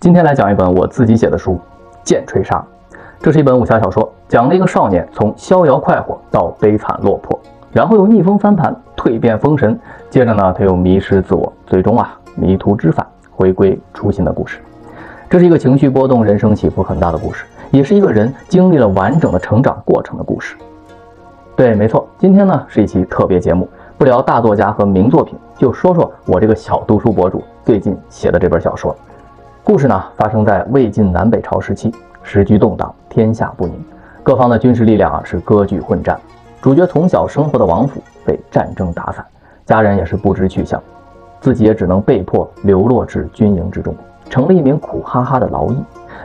今天来讲一本我自己写的书《剑吹沙》，这是一本武侠小说，讲了一个少年从逍遥快活到悲惨落魄，然后又逆风翻盘，蜕变封神，接着呢他又迷失自我，最终啊迷途知返，回归初心的故事。这是一个情绪波动、人生起伏很大的故事，也是一个人经历了完整的成长过程的故事。对，没错，今天呢是一期特别节目，不聊大作家和名作品，就说说我这个小读书博主最近写的这本小说。故事呢发生在魏晋南北朝时期，时局动荡，天下不宁，各方的军事力量啊是割据混战。主角从小生活的王府被战争打散，家人也是不知去向，自己也只能被迫流落至军营之中，成了一名苦哈哈的劳役，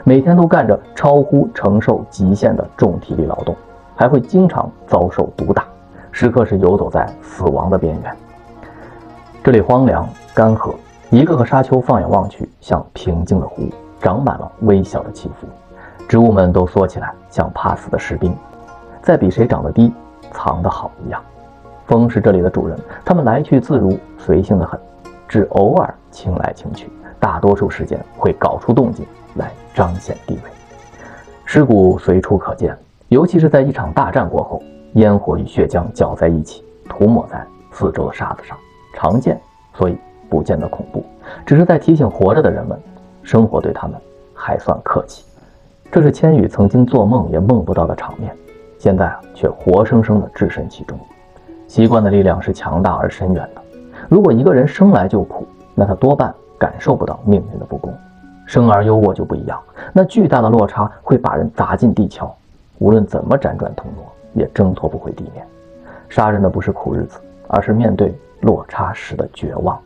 每天都干着超乎承受极限的重体力劳动，还会经常遭受毒打，时刻是游走在死亡的边缘。这里荒凉干涸。一个个沙丘放眼望去，像平静的湖，长满了微小的起伏。植物们都缩起来，像怕死的士兵，在比谁长得低，藏得好一样。风是这里的主人，他们来去自如，随性的很，只偶尔轻来轻去，大多数时间会搞出动静来彰显地位。尸骨随处可见，尤其是在一场大战过后，烟火与血浆搅在一起，涂抹在四周的沙子上，常见，所以。不见得恐怖，只是在提醒活着的人们，生活对他们还算客气。这是千羽曾经做梦也梦不到的场面，现在却活生生的置身其中。习惯的力量是强大而深远的。如果一个人生来就苦，那他多半感受不到命运的不公。生而优渥就不一样，那巨大的落差会把人砸进地壳，无论怎么辗转腾挪，也挣脱不回地面。杀人的不是苦日子，而是面对落差时的绝望。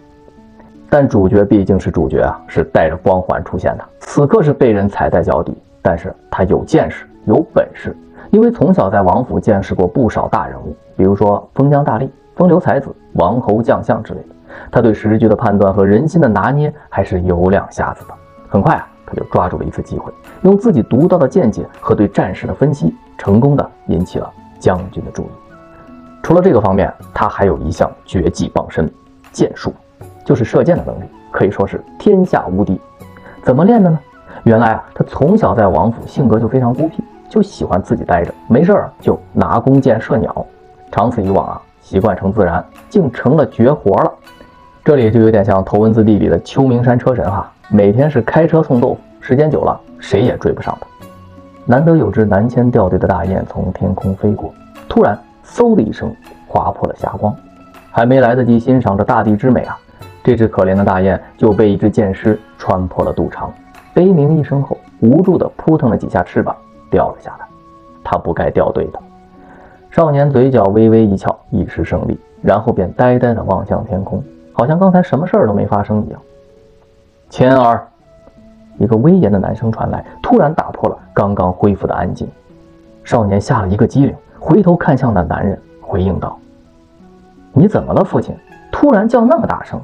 但主角毕竟是主角啊，是带着光环出现的。此刻是被人踩在脚底，但是他有见识，有本事，因为从小在王府见识过不少大人物，比如说封疆大吏、风流才子、王侯将相之类的。他对时局的判断和人心的拿捏还是有两下子的。很快啊，他就抓住了一次机会，用自己独到的见解和对战事的分析，成功的引起了将军的注意。除了这个方面，他还有一项绝技傍身——剑术。就是射箭的能力，可以说是天下无敌。怎么练的呢？原来啊，他从小在王府，性格就非常孤僻，就喜欢自己待着，没事儿就拿弓箭射鸟。长此以往啊，习惯成自然，竟成了绝活了。这里就有点像《头文字 D》里的秋名山车神哈，每天是开车送豆腐，时间久了谁也追不上他。难得有只南迁掉队的大雁从天空飞过，突然嗖的一声划破了霞光，还没来得及欣赏这大地之美啊！这只可怜的大雁就被一只箭矢穿破了肚肠，悲鸣一声后，无助地扑腾了几下翅膀，掉了下来。它不该掉队的。少年嘴角微微一翘，一时胜利，然后便呆呆地望向天空，好像刚才什么事儿都没发生一样。钱儿，一个威严的男声传来，突然打破了刚刚恢复的安静。少年吓了一个机灵，回头看向那男人，回应道：“你怎么了，父亲？突然叫那么大声？”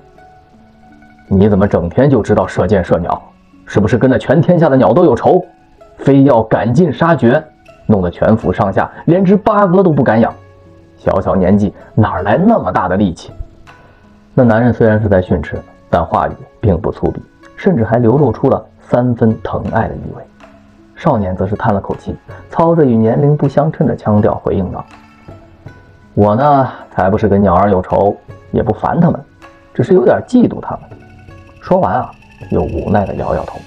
你怎么整天就知道射箭射鸟？是不是跟那全天下的鸟都有仇，非要赶尽杀绝，弄得全府上下连只八哥都不敢养？小小年纪哪来那么大的力气？那男人虽然是在训斥，但话语并不粗鄙，甚至还流露出了三分疼爱的意味。少年则是叹了口气，操着与年龄不相称的腔调回应道：“我呢，才不是跟鸟儿有仇，也不烦他们，只是有点嫉妒他们。”说完啊，又无奈地摇摇头。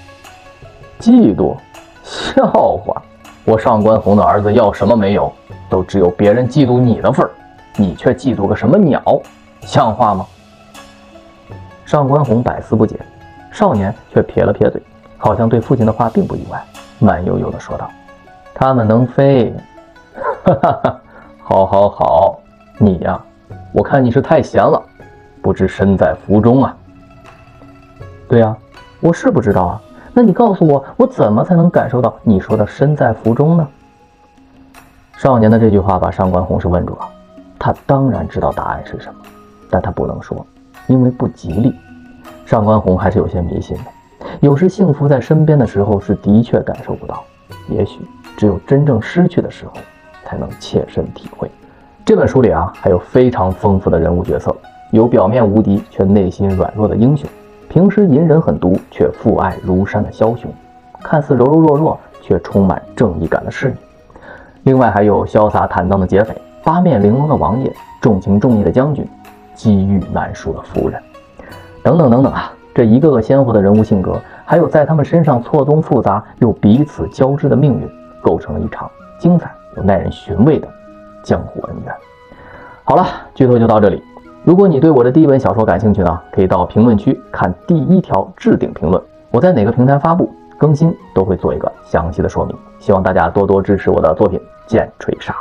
嫉妒？笑话！我上官红的儿子要什么没有，都只有别人嫉妒你的份儿，你却嫉妒个什么鸟？像话吗？上官红百思不解，少年却撇了撇嘴，好像对父亲的话并不意外，慢悠悠地说道：“他们能飞。”哈哈哈！好，好，好！你呀，我看你是太闲了，不知身在福中啊。对呀，我是不知道啊。那你告诉我，我怎么才能感受到你说的身在福中呢？少年的这句话把上官红是问住了。他当然知道答案是什么，但他不能说，因为不吉利。上官红还是有些迷信的。有时幸福在身边的时候是的确感受不到，也许只有真正失去的时候，才能切身体会。这本书里啊，还有非常丰富的人物角色，有表面无敌却内心软弱的英雄。平时隐忍狠毒却父爱如山的枭雄，看似柔柔弱弱却充满正义感的侍女。另外还有潇洒坦荡的劫匪，八面玲珑的王爷，重情重义的将军，机遇难数的夫人，等等等等啊！这一个个鲜活的人物性格，还有在他们身上错综复杂又彼此交织的命运，构成了一场精彩又耐人寻味的江湖恩怨。好了，剧透就到这里。如果你对我的第一本小说感兴趣呢，可以到评论区看第一条置顶评论，我在哪个平台发布更新都会做一个详细的说明。希望大家多多支持我的作品《剑吹杀》。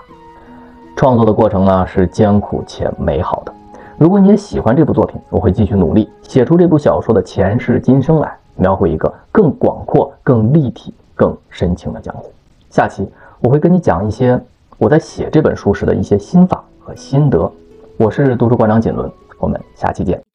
创作的过程呢是艰苦且美好的。如果你也喜欢这部作品，我会继续努力写出这部小说的前世今生来，描绘一个更广阔、更立体、更深情的江湖。下期我会跟你讲一些我在写这本书时的一些心法和心得。我是读书馆长锦纶，我们下期见。